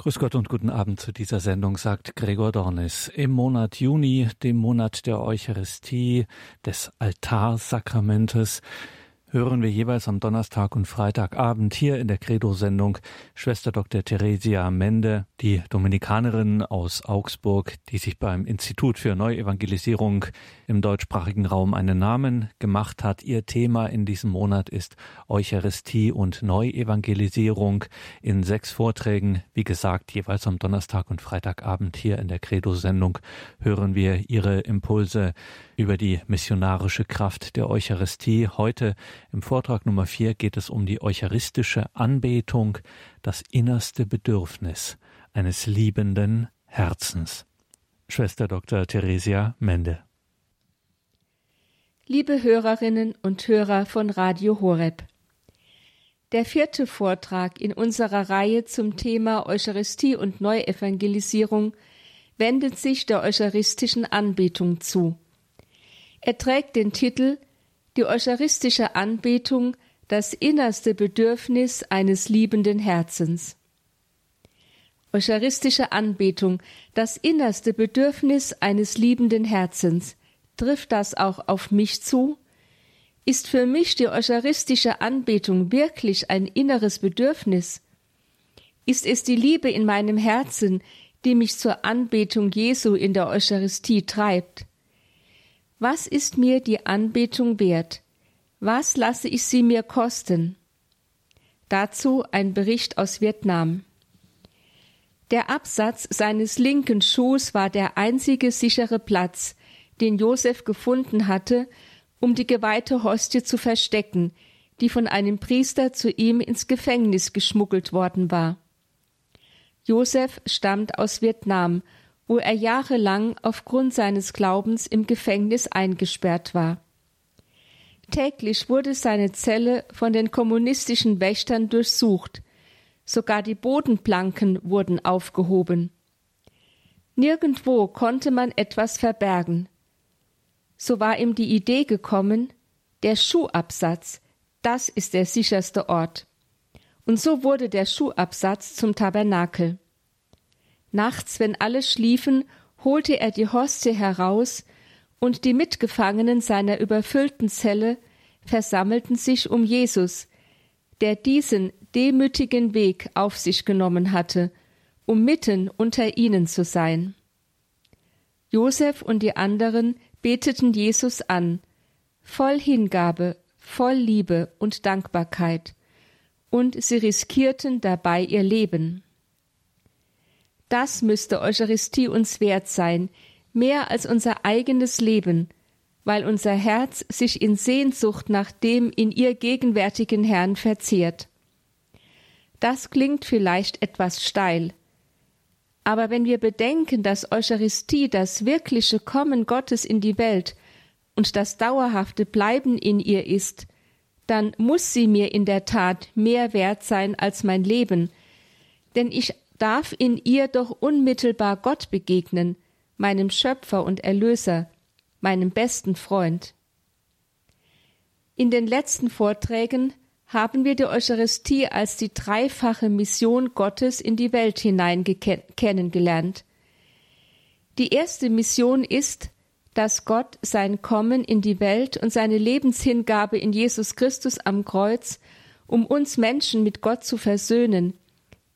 Grüß Gott und guten Abend zu dieser Sendung, sagt Gregor Dornis. Im Monat Juni, dem Monat der Eucharistie, des Altarsakramentes, hören wir jeweils am Donnerstag und Freitagabend hier in der Credo-Sendung Schwester Dr. Theresia Mende, die Dominikanerin aus Augsburg, die sich beim Institut für Neuevangelisierung im deutschsprachigen Raum einen Namen gemacht hat. Ihr Thema in diesem Monat ist Eucharistie und Neuevangelisierung in sechs Vorträgen. Wie gesagt, jeweils am Donnerstag und Freitagabend hier in der Credo-Sendung hören wir ihre Impulse über die missionarische Kraft der Eucharistie. Heute im Vortrag Nummer vier geht es um die eucharistische Anbetung, das innerste Bedürfnis eines liebenden Herzens. Schwester Dr. Theresia Mende. Liebe Hörerinnen und Hörer von Radio Horeb. Der vierte Vortrag in unserer Reihe zum Thema Eucharistie und Neuevangelisierung wendet sich der eucharistischen Anbetung zu. Er trägt den Titel Die eucharistische Anbetung, das innerste Bedürfnis eines liebenden Herzens. Eucharistische Anbetung, das innerste Bedürfnis eines liebenden Herzens. Trifft das auch auf mich zu? Ist für mich die eucharistische Anbetung wirklich ein inneres Bedürfnis? Ist es die Liebe in meinem Herzen, die mich zur Anbetung Jesu in der Eucharistie treibt? Was ist mir die Anbetung wert? Was lasse ich sie mir kosten? Dazu ein Bericht aus Vietnam. Der Absatz seines linken Schuhs war der einzige sichere Platz, den Josef gefunden hatte, um die geweihte Hostie zu verstecken, die von einem Priester zu ihm ins Gefängnis geschmuggelt worden war. Josef stammt aus Vietnam wo er jahrelang aufgrund seines Glaubens im Gefängnis eingesperrt war. Täglich wurde seine Zelle von den kommunistischen Wächtern durchsucht, sogar die Bodenplanken wurden aufgehoben. Nirgendwo konnte man etwas verbergen. So war ihm die Idee gekommen, der Schuhabsatz, das ist der sicherste Ort. Und so wurde der Schuhabsatz zum Tabernakel. Nachts, wenn alle schliefen, holte er die Hostie heraus, und die Mitgefangenen seiner überfüllten Zelle versammelten sich um Jesus, der diesen demütigen Weg auf sich genommen hatte, um mitten unter ihnen zu sein. Josef und die anderen beteten Jesus an, voll Hingabe, voll Liebe und Dankbarkeit, und sie riskierten dabei ihr Leben. Das müsste Eucharistie uns wert sein, mehr als unser eigenes Leben, weil unser Herz sich in Sehnsucht nach dem in ihr gegenwärtigen Herrn verzehrt. Das klingt vielleicht etwas steil, aber wenn wir bedenken, dass Eucharistie das wirkliche Kommen Gottes in die Welt und das dauerhafte Bleiben in ihr ist, dann muss sie mir in der Tat mehr wert sein als mein Leben, denn ich darf in ihr doch unmittelbar Gott begegnen, meinem Schöpfer und Erlöser, meinem besten Freund. In den letzten Vorträgen haben wir die Eucharistie als die dreifache Mission Gottes in die Welt hinein kennengelernt. Die erste Mission ist, dass Gott sein Kommen in die Welt und seine Lebenshingabe in Jesus Christus am Kreuz, um uns Menschen mit Gott zu versöhnen,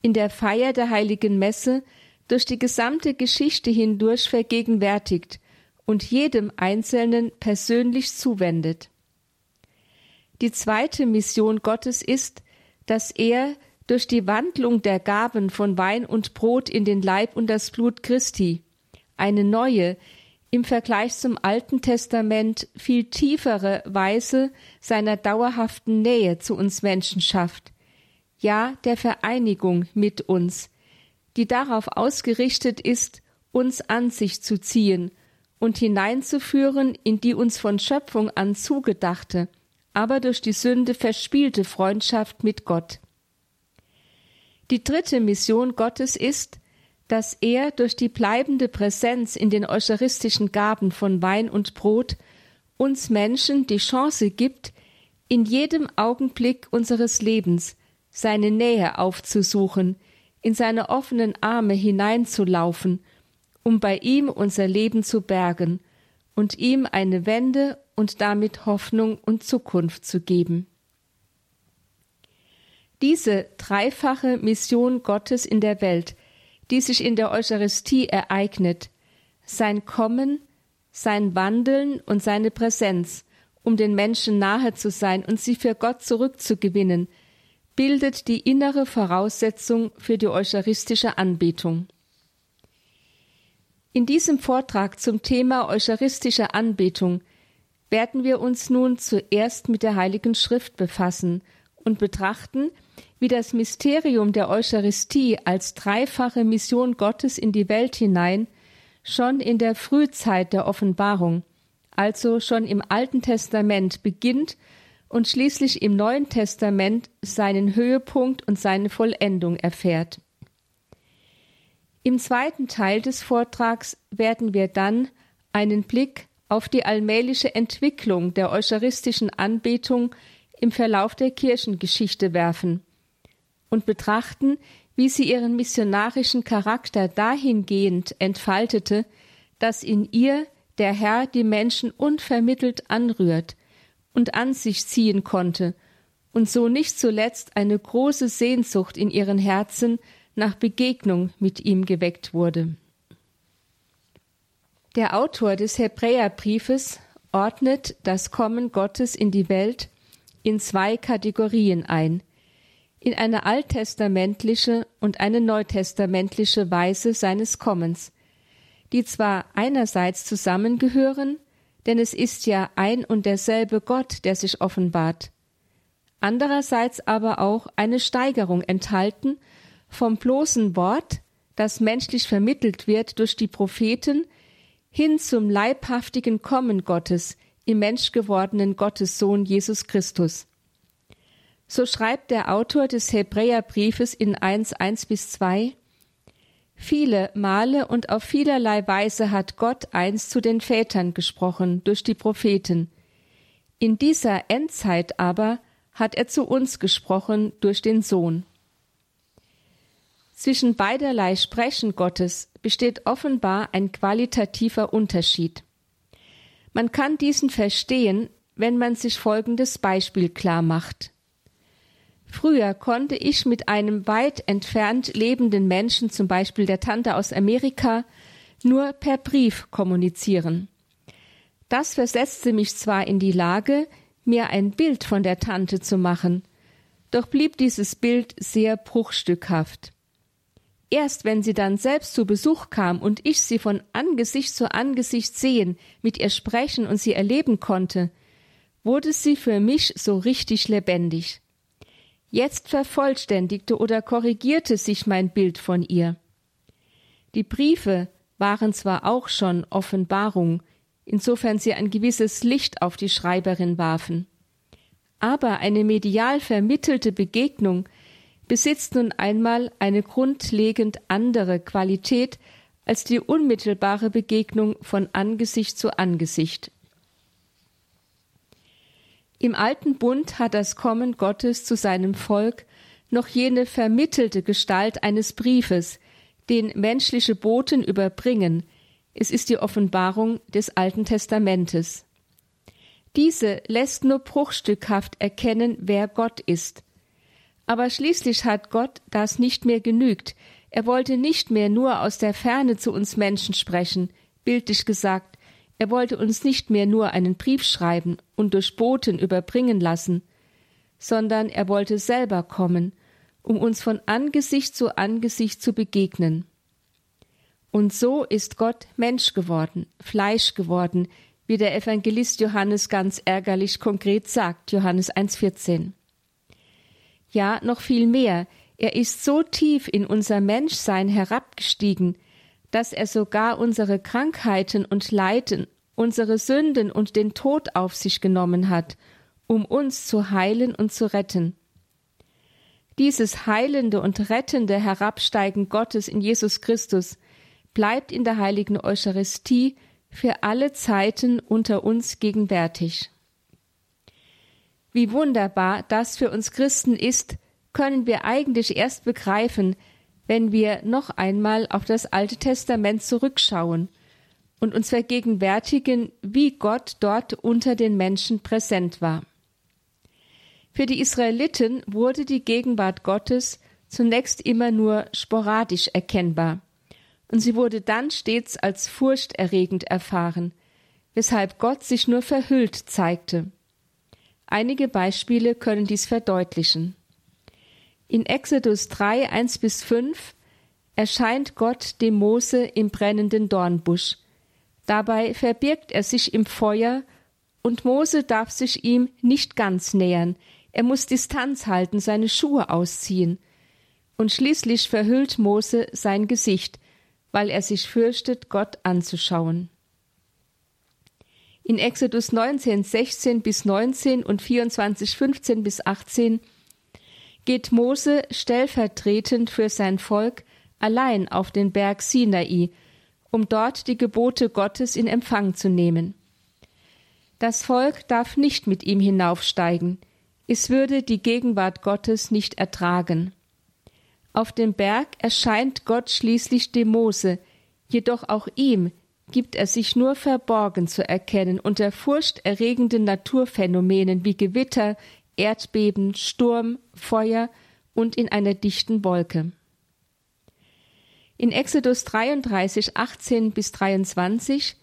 in der Feier der heiligen Messe durch die gesamte Geschichte hindurch vergegenwärtigt und jedem Einzelnen persönlich zuwendet. Die zweite Mission Gottes ist, dass er durch die Wandlung der Gaben von Wein und Brot in den Leib und das Blut Christi eine neue, im Vergleich zum Alten Testament viel tiefere Weise seiner dauerhaften Nähe zu uns Menschen schafft, ja der Vereinigung mit uns, die darauf ausgerichtet ist, uns an sich zu ziehen und hineinzuführen in die uns von Schöpfung an zugedachte, aber durch die Sünde verspielte Freundschaft mit Gott. Die dritte Mission Gottes ist, dass er durch die bleibende Präsenz in den eucharistischen Gaben von Wein und Brot uns Menschen die Chance gibt, in jedem Augenblick unseres Lebens seine Nähe aufzusuchen, in seine offenen Arme hineinzulaufen, um bei ihm unser Leben zu bergen und ihm eine Wende und damit Hoffnung und Zukunft zu geben. Diese dreifache Mission Gottes in der Welt, die sich in der Eucharistie ereignet, sein Kommen, sein Wandeln und seine Präsenz, um den Menschen nahe zu sein und sie für Gott zurückzugewinnen, bildet die innere Voraussetzung für die eucharistische Anbetung. In diesem Vortrag zum Thema eucharistische Anbetung werden wir uns nun zuerst mit der Heiligen Schrift befassen und betrachten, wie das Mysterium der Eucharistie als dreifache Mission Gottes in die Welt hinein schon in der Frühzeit der Offenbarung, also schon im Alten Testament beginnt und schließlich im Neuen Testament seinen Höhepunkt und seine Vollendung erfährt. Im zweiten Teil des Vortrags werden wir dann einen Blick auf die allmähliche Entwicklung der eucharistischen Anbetung im Verlauf der Kirchengeschichte werfen und betrachten, wie sie ihren missionarischen Charakter dahingehend entfaltete, dass in ihr der Herr die Menschen unvermittelt anrührt und an sich ziehen konnte und so nicht zuletzt eine große Sehnsucht in ihren Herzen nach Begegnung mit ihm geweckt wurde. Der Autor des Hebräerbriefes ordnet das Kommen Gottes in die Welt in zwei Kategorien ein, in eine alttestamentliche und eine neutestamentliche Weise seines Kommens, die zwar einerseits zusammengehören, denn es ist ja ein und derselbe Gott, der sich offenbart, andererseits aber auch eine Steigerung enthalten vom bloßen Wort, das menschlich vermittelt wird durch die Propheten, hin zum leibhaftigen Kommen Gottes im menschgewordenen Gottessohn Jesus Christus. So schreibt der Autor des Hebräerbriefes in 1, 1 bis 2, Viele Male und auf vielerlei Weise hat Gott einst zu den Vätern gesprochen durch die Propheten. In dieser Endzeit aber hat er zu uns gesprochen durch den Sohn. Zwischen beiderlei Sprechen Gottes besteht offenbar ein qualitativer Unterschied. Man kann diesen verstehen, wenn man sich folgendes Beispiel klar macht. Früher konnte ich mit einem weit entfernt lebenden Menschen, zum Beispiel der Tante aus Amerika, nur per Brief kommunizieren. Das versetzte mich zwar in die Lage, mir ein Bild von der Tante zu machen, doch blieb dieses Bild sehr bruchstückhaft. Erst wenn sie dann selbst zu Besuch kam und ich sie von Angesicht zu Angesicht sehen, mit ihr sprechen und sie erleben konnte, wurde sie für mich so richtig lebendig. Jetzt vervollständigte oder korrigierte sich mein Bild von ihr. Die Briefe waren zwar auch schon Offenbarung, insofern sie ein gewisses Licht auf die Schreiberin warfen. Aber eine medial vermittelte Begegnung besitzt nun einmal eine grundlegend andere Qualität als die unmittelbare Begegnung von Angesicht zu Angesicht. Im alten Bund hat das Kommen Gottes zu seinem Volk noch jene vermittelte Gestalt eines Briefes, den menschliche Boten überbringen. Es ist die Offenbarung des Alten Testamentes. Diese lässt nur bruchstückhaft erkennen, wer Gott ist. Aber schließlich hat Gott das nicht mehr genügt. Er wollte nicht mehr nur aus der Ferne zu uns Menschen sprechen, bildlich gesagt, er wollte uns nicht mehr nur einen Brief schreiben und durch Boten überbringen lassen, sondern er wollte selber kommen, um uns von Angesicht zu Angesicht zu begegnen. Und so ist Gott Mensch geworden, Fleisch geworden, wie der Evangelist Johannes ganz ärgerlich konkret sagt, Johannes 1,14. Ja, noch viel mehr, er ist so tief in unser Menschsein herabgestiegen, dass er sogar unsere Krankheiten und Leiden, unsere Sünden und den Tod auf sich genommen hat, um uns zu heilen und zu retten. Dieses heilende und rettende Herabsteigen Gottes in Jesus Christus bleibt in der heiligen Eucharistie für alle Zeiten unter uns gegenwärtig. Wie wunderbar das für uns Christen ist, können wir eigentlich erst begreifen, wenn wir noch einmal auf das Alte Testament zurückschauen und uns vergegenwärtigen, wie Gott dort unter den Menschen präsent war. Für die Israeliten wurde die Gegenwart Gottes zunächst immer nur sporadisch erkennbar, und sie wurde dann stets als furchterregend erfahren, weshalb Gott sich nur verhüllt zeigte. Einige Beispiele können dies verdeutlichen. In Exodus 3, 1 bis 5 erscheint Gott dem Mose im brennenden Dornbusch. Dabei verbirgt er sich im Feuer und Mose darf sich ihm nicht ganz nähern. Er muss Distanz halten, seine Schuhe ausziehen. Und schließlich verhüllt Mose sein Gesicht, weil er sich fürchtet, Gott anzuschauen. In Exodus 19, 16 bis 19 und 24, 15 bis 18 geht Mose stellvertretend für sein Volk allein auf den Berg Sinai, um dort die Gebote Gottes in Empfang zu nehmen. Das Volk darf nicht mit ihm hinaufsteigen, es würde die Gegenwart Gottes nicht ertragen. Auf dem Berg erscheint Gott schließlich dem Mose, jedoch auch ihm gibt er sich nur verborgen zu erkennen unter furchterregenden Naturphänomenen wie Gewitter, Erdbeben, Sturm, Feuer und in einer dichten Wolke. In Exodus 33, 18 bis 23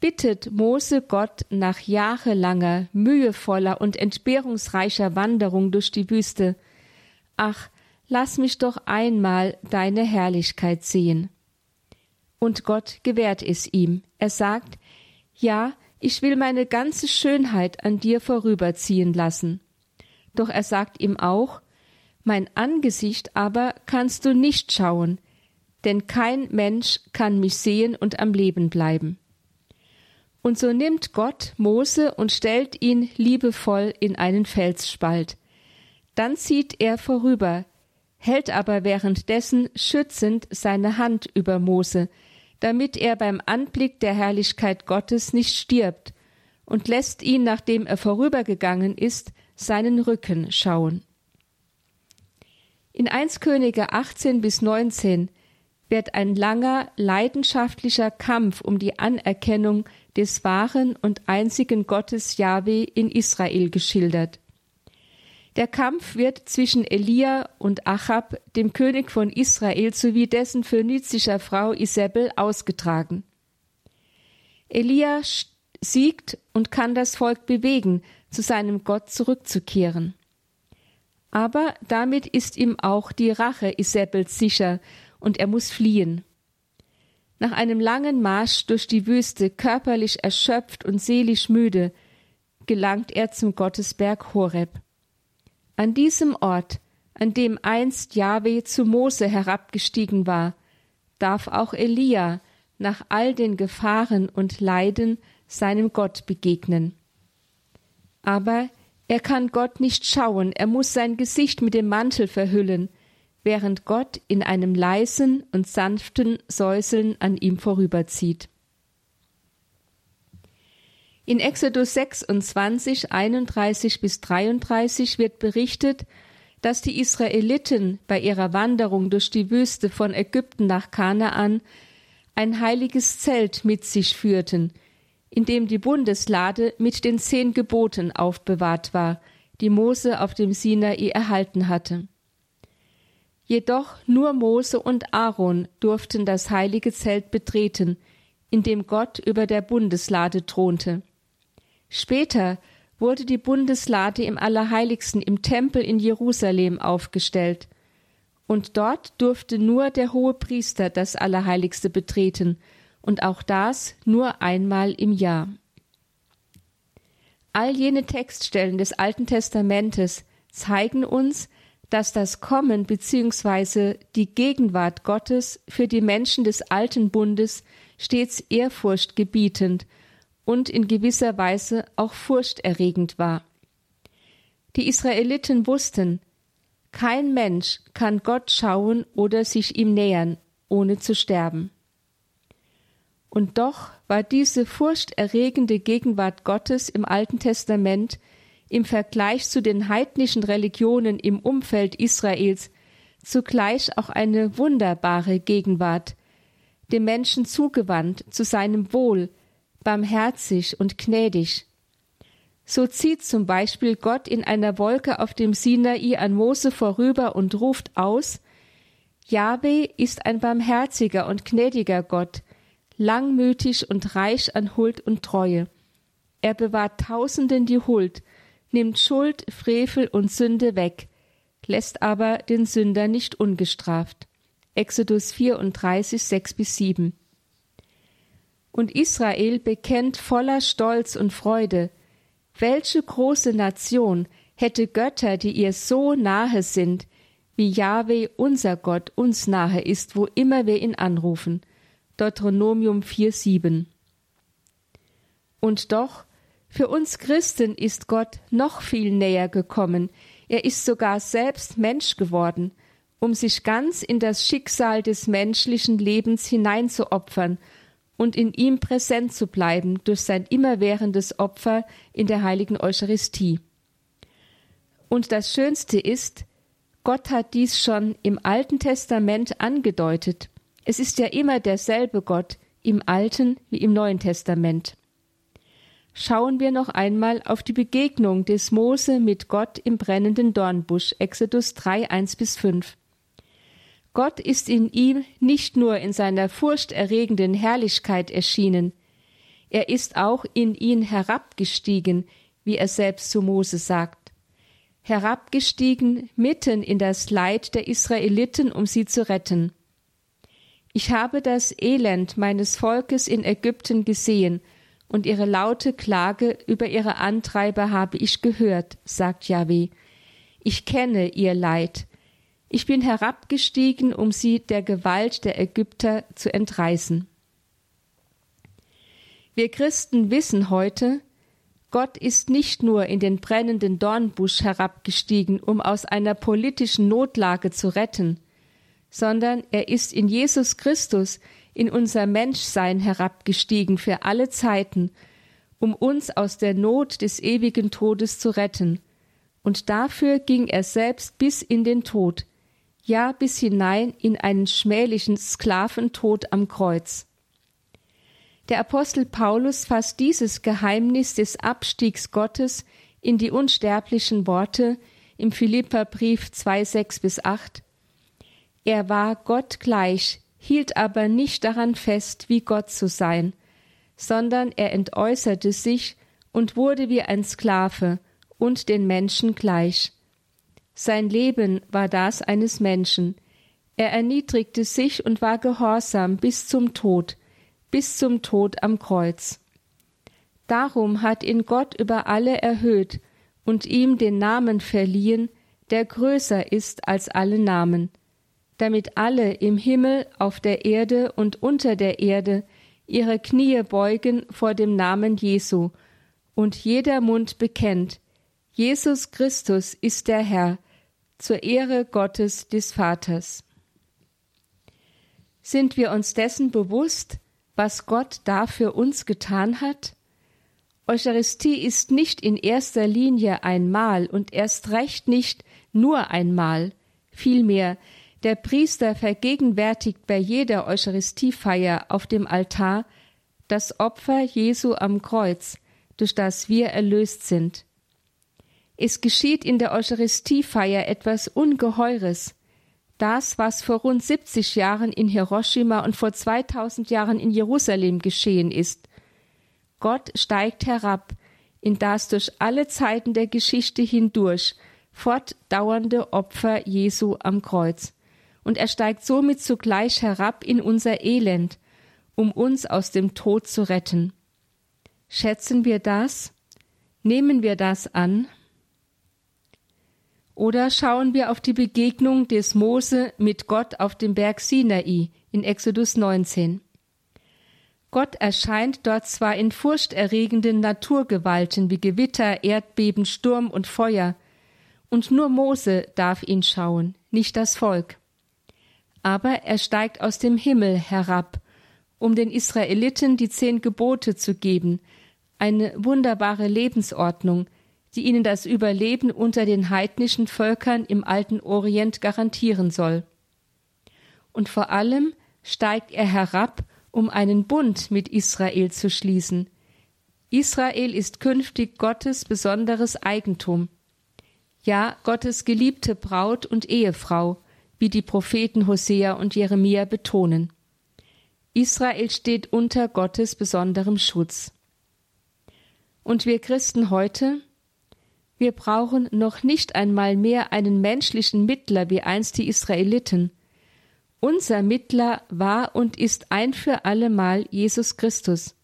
bittet Mose Gott nach jahrelanger, mühevoller und entbehrungsreicher Wanderung durch die Wüste, Ach, lass mich doch einmal deine Herrlichkeit sehen. Und Gott gewährt es ihm. Er sagt, Ja, ich will meine ganze Schönheit an dir vorüberziehen lassen. Doch er sagt ihm auch, Mein Angesicht aber kannst du nicht schauen, denn kein Mensch kann mich sehen und am Leben bleiben. Und so nimmt Gott Mose und stellt ihn liebevoll in einen Felsspalt. Dann zieht er vorüber, hält aber währenddessen schützend seine Hand über Mose, damit er beim Anblick der Herrlichkeit Gottes nicht stirbt, und lässt ihn, nachdem er vorübergegangen ist, seinen Rücken schauen. In 1 Könige 18 bis 19 wird ein langer, leidenschaftlicher Kampf um die Anerkennung des wahren und einzigen Gottes Jahwe in Israel geschildert. Der Kampf wird zwischen Elia und Achab, dem König von Israel, sowie dessen phönizischer Frau Isabel ausgetragen. Elia siegt und kann das Volk bewegen, zu seinem Gott zurückzukehren. Aber damit ist ihm auch die Rache Isabels sicher und er muss fliehen. Nach einem langen Marsch durch die Wüste, körperlich erschöpft und seelisch müde, gelangt er zum Gottesberg Horeb. An diesem Ort, an dem einst Jahwe zu Mose herabgestiegen war, darf auch Elia nach all den Gefahren und Leiden seinem Gott begegnen. Aber er kann Gott nicht schauen, er muss sein Gesicht mit dem Mantel verhüllen, während Gott in einem leisen und sanften Säuseln an ihm vorüberzieht. In Exodus 26, 31 bis 33 wird berichtet, dass die Israeliten bei ihrer Wanderung durch die Wüste von Ägypten nach Kanaan ein heiliges Zelt mit sich führten, in dem die Bundeslade mit den zehn Geboten aufbewahrt war, die Mose auf dem Sinai erhalten hatte. Jedoch nur Mose und Aaron durften das heilige Zelt betreten, in dem Gott über der Bundeslade thronte. Später wurde die Bundeslade im Allerheiligsten im Tempel in Jerusalem aufgestellt, und dort durfte nur der hohe Priester das Allerheiligste betreten, und auch das nur einmal im Jahr. All jene Textstellen des Alten Testamentes zeigen uns, dass das Kommen bzw. die Gegenwart Gottes für die Menschen des alten Bundes stets ehrfurchtgebietend und in gewisser Weise auch furchterregend war. Die Israeliten wussten, kein Mensch kann Gott schauen oder sich ihm nähern, ohne zu sterben. Und doch war diese furchterregende Gegenwart Gottes im Alten Testament im Vergleich zu den heidnischen Religionen im Umfeld Israels zugleich auch eine wunderbare Gegenwart, dem Menschen zugewandt, zu seinem Wohl, barmherzig und gnädig. So zieht zum Beispiel Gott in einer Wolke auf dem Sinai an Mose vorüber und ruft aus, Jahwe ist ein barmherziger und gnädiger Gott, langmütig und reich an Huld und Treue. Er bewahrt Tausenden die Huld, nimmt Schuld, Frevel und Sünde weg, lässt aber den Sünder nicht ungestraft. Exodus 34, 6 bis 7. Und Israel bekennt voller Stolz und Freude, welche große Nation hätte Götter, die ihr so nahe sind, wie Jahwe unser Gott uns nahe ist, wo immer wir ihn anrufen. Deuteronomium 4,7. Und doch, für uns Christen ist Gott noch viel näher gekommen, er ist sogar selbst Mensch geworden, um sich ganz in das Schicksal des menschlichen Lebens hineinzuopfern und in ihm präsent zu bleiben durch sein immerwährendes Opfer in der heiligen Eucharistie. Und das Schönste ist, Gott hat dies schon im Alten Testament angedeutet. Es ist ja immer derselbe Gott im Alten wie im Neuen Testament. Schauen wir noch einmal auf die Begegnung des Mose mit Gott im brennenden Dornbusch, Exodus 3, 1 bis 5. Gott ist in ihm nicht nur in seiner furchterregenden Herrlichkeit erschienen, er ist auch in ihn herabgestiegen, wie er selbst zu Mose sagt herabgestiegen mitten in das Leid der Israeliten, um sie zu retten. Ich habe das Elend meines Volkes in Ägypten gesehen, und ihre laute Klage über ihre Antreiber habe ich gehört, sagt Yahweh. Ich kenne ihr Leid. Ich bin herabgestiegen, um sie der Gewalt der Ägypter zu entreißen. Wir Christen wissen heute, Gott ist nicht nur in den brennenden Dornbusch herabgestiegen, um aus einer politischen Notlage zu retten, sondern er ist in Jesus Christus in unser Menschsein herabgestiegen für alle Zeiten, um uns aus der Not des ewigen Todes zu retten. Und dafür ging er selbst bis in den Tod, ja bis hinein in einen schmählichen Sklaventod am Kreuz. Der Apostel Paulus fasst dieses Geheimnis des Abstiegs Gottes in die unsterblichen Worte im Philipperbrief 2, 6 bis 8. Er war Gott gleich, hielt aber nicht daran fest, wie Gott zu sein, sondern er entäußerte sich und wurde wie ein Sklave und den Menschen gleich. Sein Leben war das eines Menschen. Er erniedrigte sich und war gehorsam bis zum Tod, bis zum Tod am Kreuz. Darum hat ihn Gott über alle erhöht und ihm den Namen verliehen, der größer ist als alle Namen, damit alle im Himmel, auf der Erde und unter der Erde ihre Knie beugen vor dem Namen Jesu und jeder Mund bekennt, Jesus Christus ist der Herr, zur Ehre Gottes des Vaters. Sind wir uns dessen bewusst, was Gott da für uns getan hat? Eucharistie ist nicht in erster Linie ein Mahl und erst recht nicht nur ein Mahl. Vielmehr, der Priester vergegenwärtigt bei jeder Eucharistiefeier auf dem Altar das Opfer Jesu am Kreuz, durch das wir erlöst sind. Es geschieht in der Eucharistiefeier etwas Ungeheures, das, was vor rund 70 Jahren in Hiroshima und vor 2000 Jahren in Jerusalem geschehen ist. Gott steigt herab in das durch alle Zeiten der Geschichte hindurch fortdauernde Opfer Jesu am Kreuz. Und er steigt somit zugleich herab in unser Elend, um uns aus dem Tod zu retten. Schätzen wir das? Nehmen wir das an? Oder schauen wir auf die Begegnung des Mose mit Gott auf dem Berg Sinai in Exodus 19. Gott erscheint dort zwar in furchterregenden Naturgewalten wie Gewitter, Erdbeben, Sturm und Feuer, und nur Mose darf ihn schauen, nicht das Volk. Aber er steigt aus dem Himmel herab, um den Israeliten die zehn Gebote zu geben, eine wunderbare Lebensordnung, die ihnen das Überleben unter den heidnischen Völkern im alten Orient garantieren soll. Und vor allem steigt er herab, um einen Bund mit Israel zu schließen. Israel ist künftig Gottes besonderes Eigentum. Ja, Gottes geliebte Braut und Ehefrau, wie die Propheten Hosea und Jeremia betonen. Israel steht unter Gottes besonderem Schutz. Und wir Christen heute, wir brauchen noch nicht einmal mehr einen menschlichen Mittler wie einst die Israeliten. Unser Mittler war und ist ein für allemal Jesus Christus.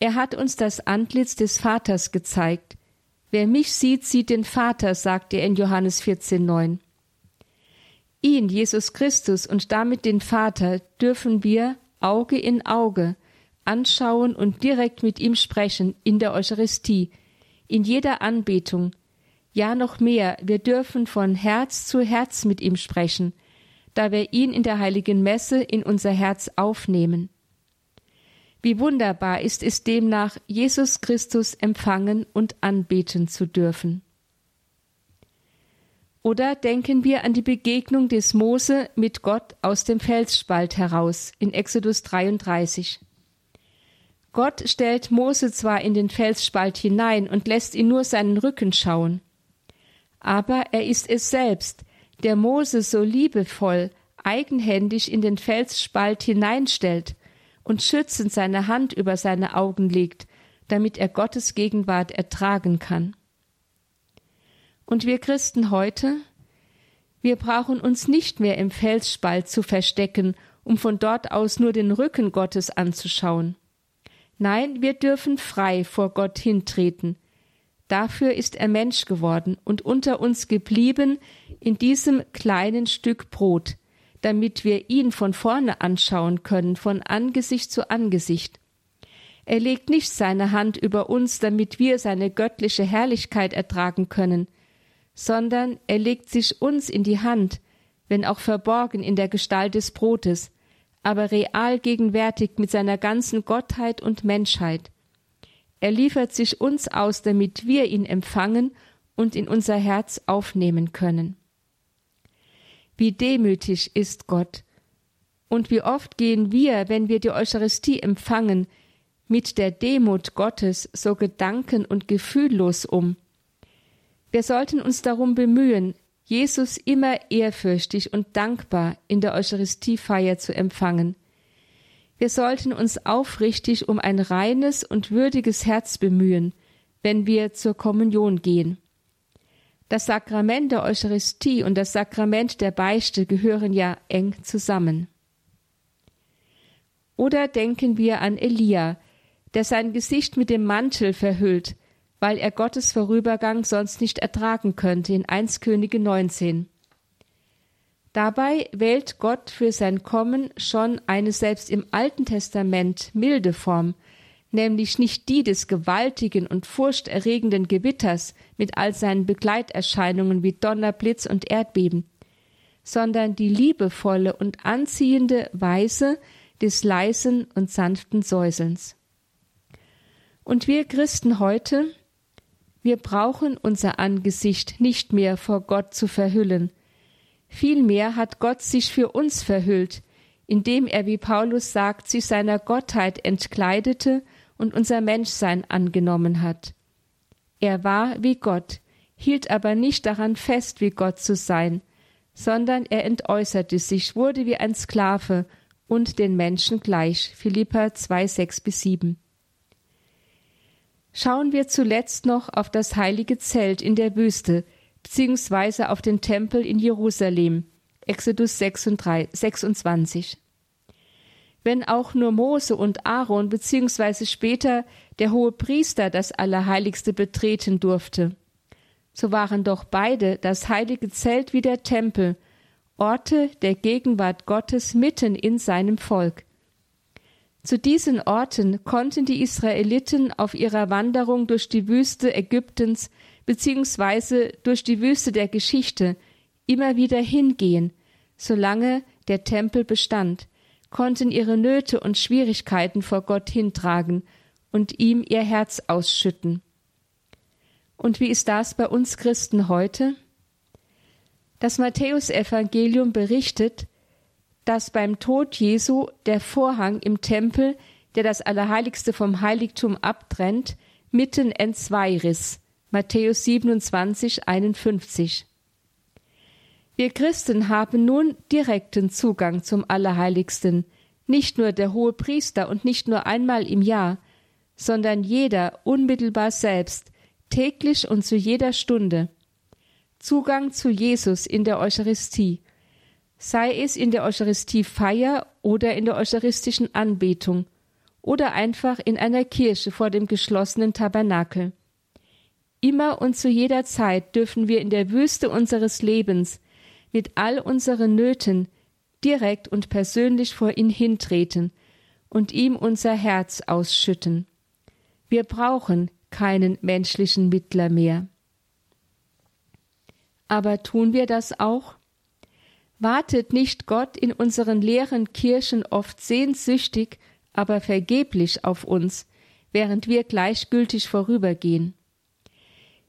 Er hat uns das Antlitz des Vaters gezeigt. Wer mich sieht, sieht den Vater, sagt er in Johannes 14,9. Ihn, Jesus Christus und damit den Vater, dürfen wir Auge in Auge anschauen und direkt mit ihm sprechen in der Eucharistie, in jeder Anbetung. Ja noch mehr, wir dürfen von Herz zu Herz mit ihm sprechen, da wir ihn in der heiligen Messe in unser Herz aufnehmen. Wie wunderbar ist es demnach, Jesus Christus empfangen und anbeten zu dürfen. Oder denken wir an die Begegnung des Mose mit Gott aus dem Felsspalt heraus in Exodus 33. Gott stellt Mose zwar in den Felsspalt hinein und lässt ihn nur seinen Rücken schauen, aber er ist es selbst, der Mose so liebevoll, eigenhändig in den Felsspalt hineinstellt und schützend seine Hand über seine Augen legt, damit er Gottes Gegenwart ertragen kann. Und wir Christen heute? Wir brauchen uns nicht mehr im Felsspalt zu verstecken, um von dort aus nur den Rücken Gottes anzuschauen. Nein, wir dürfen frei vor Gott hintreten. Dafür ist er Mensch geworden und unter uns geblieben in diesem kleinen Stück Brot, damit wir ihn von vorne anschauen können, von Angesicht zu Angesicht. Er legt nicht seine Hand über uns, damit wir seine göttliche Herrlichkeit ertragen können, sondern er legt sich uns in die Hand, wenn auch verborgen in der Gestalt des Brotes, aber real gegenwärtig mit seiner ganzen Gottheit und Menschheit. Er liefert sich uns aus, damit wir ihn empfangen und in unser Herz aufnehmen können. Wie demütig ist Gott, und wie oft gehen wir, wenn wir die Eucharistie empfangen, mit der Demut Gottes so gedanken- und gefühllos um. Wir sollten uns darum bemühen, Jesus immer ehrfürchtig und dankbar in der Eucharistiefeier zu empfangen. Wir sollten uns aufrichtig um ein reines und würdiges Herz bemühen, wenn wir zur Kommunion gehen. Das Sakrament der Eucharistie und das Sakrament der Beichte gehören ja eng zusammen. Oder denken wir an Elia, der sein Gesicht mit dem Mantel verhüllt, weil er Gottes Vorübergang sonst nicht ertragen könnte in 1 Könige 19. Dabei wählt Gott für sein Kommen schon eine selbst im Alten Testament milde Form, nämlich nicht die des gewaltigen und furchterregenden Gewitters mit all seinen Begleiterscheinungen wie Donner, Blitz und Erdbeben, sondern die liebevolle und anziehende Weise des leisen und sanften Säuselns. Und wir Christen heute, wir brauchen unser Angesicht nicht mehr vor Gott zu verhüllen. Vielmehr hat Gott sich für uns verhüllt, indem er, wie Paulus sagt, sich seiner Gottheit entkleidete und unser Menschsein angenommen hat. Er war wie Gott, hielt aber nicht daran fest, wie Gott zu sein, sondern er entäußerte sich, wurde wie ein Sklave und den Menschen gleich. Philippa 2, 6 bis 7. Schauen wir zuletzt noch auf das heilige Zelt in der Wüste, beziehungsweise auf den Tempel in Jerusalem, Exodus 26. Wenn auch nur Mose und Aaron beziehungsweise später der hohe Priester das Allerheiligste betreten durfte, so waren doch beide das heilige Zelt wie der Tempel, Orte der Gegenwart Gottes mitten in seinem Volk. Zu diesen Orten konnten die Israeliten auf ihrer Wanderung durch die Wüste Ägyptens beziehungsweise durch die Wüste der Geschichte immer wieder hingehen, solange der Tempel bestand, konnten ihre Nöte und Schwierigkeiten vor Gott hintragen und ihm ihr Herz ausschütten. Und wie ist das bei uns Christen heute? Das Matthäusevangelium berichtet, dass beim Tod Jesu der Vorhang im Tempel, der das Allerheiligste vom Heiligtum abtrennt, mitten entzwei riss. Matthäus 27, 51. Wir Christen haben nun direkten Zugang zum Allerheiligsten, nicht nur der hohe Priester und nicht nur einmal im Jahr, sondern jeder unmittelbar selbst, täglich und zu jeder Stunde. Zugang zu Jesus in der Eucharistie, sei es in der Eucharistiefeier oder in der eucharistischen Anbetung oder einfach in einer Kirche vor dem geschlossenen Tabernakel. Immer und zu jeder Zeit dürfen wir in der Wüste unseres Lebens mit all unseren Nöten direkt und persönlich vor ihn hintreten und ihm unser Herz ausschütten. Wir brauchen keinen menschlichen Mittler mehr. Aber tun wir das auch? Wartet nicht Gott in unseren leeren Kirchen oft sehnsüchtig, aber vergeblich auf uns, während wir gleichgültig vorübergehen?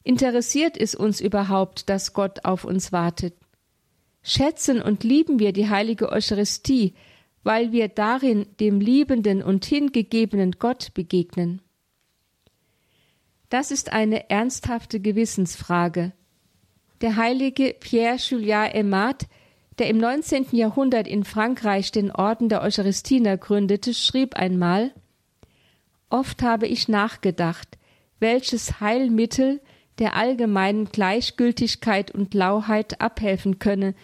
Interessiert es uns überhaupt, dass Gott auf uns wartet? Schätzen und lieben wir die heilige Eucharistie, weil wir darin dem liebenden und hingegebenen Gott begegnen? Das ist eine ernsthafte Gewissensfrage. Der heilige Pierre Juliat Aimard der im 19. Jahrhundert in Frankreich den Orden der Eucharistiner gründete, schrieb einmal Oft habe ich nachgedacht, welches Heilmittel der allgemeinen Gleichgültigkeit und Lauheit abhelfen könne,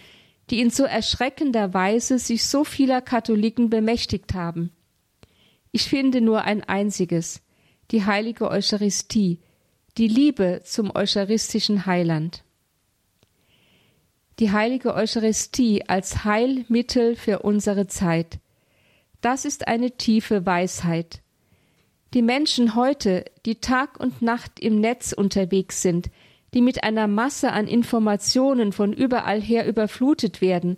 die in so erschreckender Weise sich so vieler Katholiken bemächtigt haben. Ich finde nur ein einziges, die heilige Eucharistie, die Liebe zum eucharistischen Heiland die heilige Eucharistie als Heilmittel für unsere Zeit. Das ist eine tiefe Weisheit. Die Menschen heute, die Tag und Nacht im Netz unterwegs sind, die mit einer Masse an Informationen von überall her überflutet werden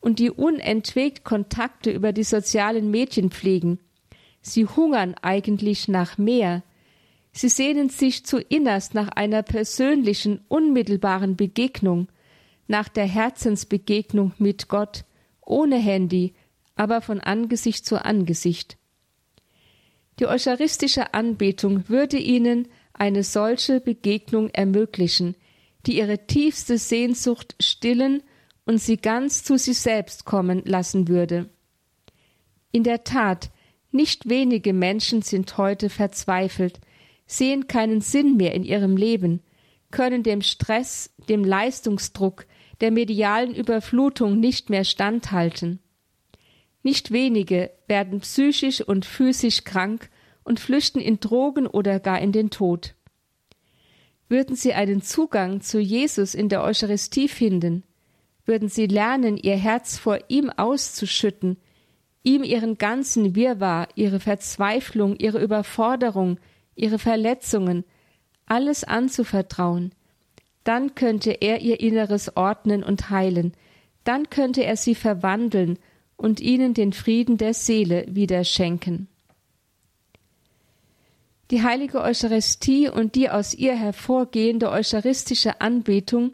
und die unentwegt Kontakte über die sozialen Medien pflegen, sie hungern eigentlich nach mehr, sie sehnen sich zu innerst nach einer persönlichen, unmittelbaren Begegnung, nach der Herzensbegegnung mit Gott, ohne Handy, aber von Angesicht zu Angesicht. Die eucharistische Anbetung würde ihnen eine solche Begegnung ermöglichen, die ihre tiefste Sehnsucht stillen und sie ganz zu sich selbst kommen lassen würde. In der Tat, nicht wenige Menschen sind heute verzweifelt, sehen keinen Sinn mehr in ihrem Leben, können dem Stress, dem Leistungsdruck, der medialen Überflutung nicht mehr standhalten. Nicht wenige werden psychisch und physisch krank und flüchten in Drogen oder gar in den Tod. Würden sie einen Zugang zu Jesus in der Eucharistie finden, würden sie lernen, ihr Herz vor ihm auszuschütten, ihm ihren ganzen Wirrwarr, ihre Verzweiflung, ihre Überforderung, ihre Verletzungen, alles anzuvertrauen, dann könnte er ihr Inneres ordnen und heilen, dann könnte er sie verwandeln und ihnen den Frieden der Seele wieder schenken. Die heilige Eucharistie und die aus ihr hervorgehende eucharistische Anbetung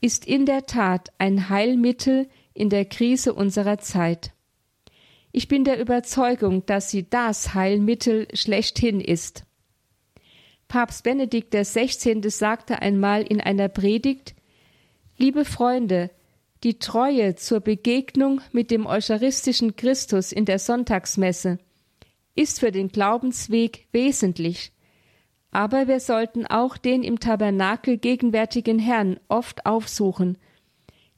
ist in der Tat ein Heilmittel in der Krise unserer Zeit. Ich bin der Überzeugung, dass sie das Heilmittel schlechthin ist. Papst Benedikt XVI. sagte einmal in einer Predigt Liebe Freunde, die Treue zur Begegnung mit dem eucharistischen Christus in der Sonntagsmesse ist für den Glaubensweg wesentlich, aber wir sollten auch den im Tabernakel gegenwärtigen Herrn oft aufsuchen.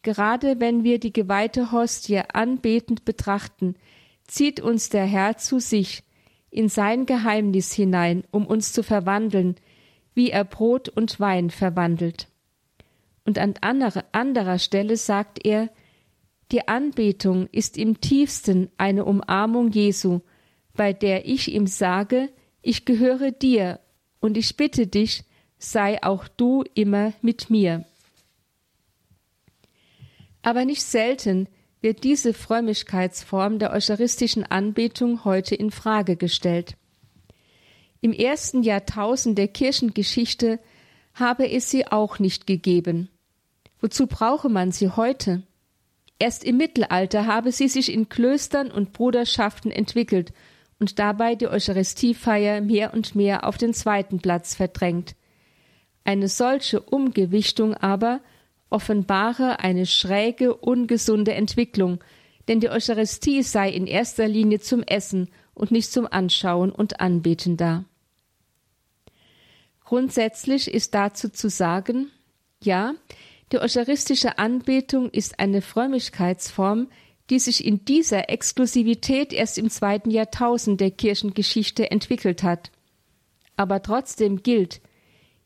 Gerade wenn wir die geweihte Hostie anbetend betrachten, zieht uns der Herr zu sich, in sein Geheimnis hinein, um uns zu verwandeln, wie er Brot und Wein verwandelt. Und an anderer Stelle sagt er, die Anbetung ist im tiefsten eine Umarmung Jesu, bei der ich ihm sage, ich gehöre dir und ich bitte dich, sei auch du immer mit mir. Aber nicht selten wird diese Frömmigkeitsform der eucharistischen Anbetung heute in Frage gestellt. Im ersten Jahrtausend der Kirchengeschichte habe es sie auch nicht gegeben. Wozu brauche man sie heute? Erst im Mittelalter habe sie sich in Klöstern und Bruderschaften entwickelt und dabei die Eucharistiefeier mehr und mehr auf den zweiten Platz verdrängt. Eine solche Umgewichtung aber offenbare eine schräge, ungesunde Entwicklung, denn die Eucharistie sei in erster Linie zum Essen und nicht zum Anschauen und Anbeten da. Grundsätzlich ist dazu zu sagen, ja, die eucharistische Anbetung ist eine Frömmigkeitsform, die sich in dieser Exklusivität erst im zweiten Jahrtausend der Kirchengeschichte entwickelt hat. Aber trotzdem gilt,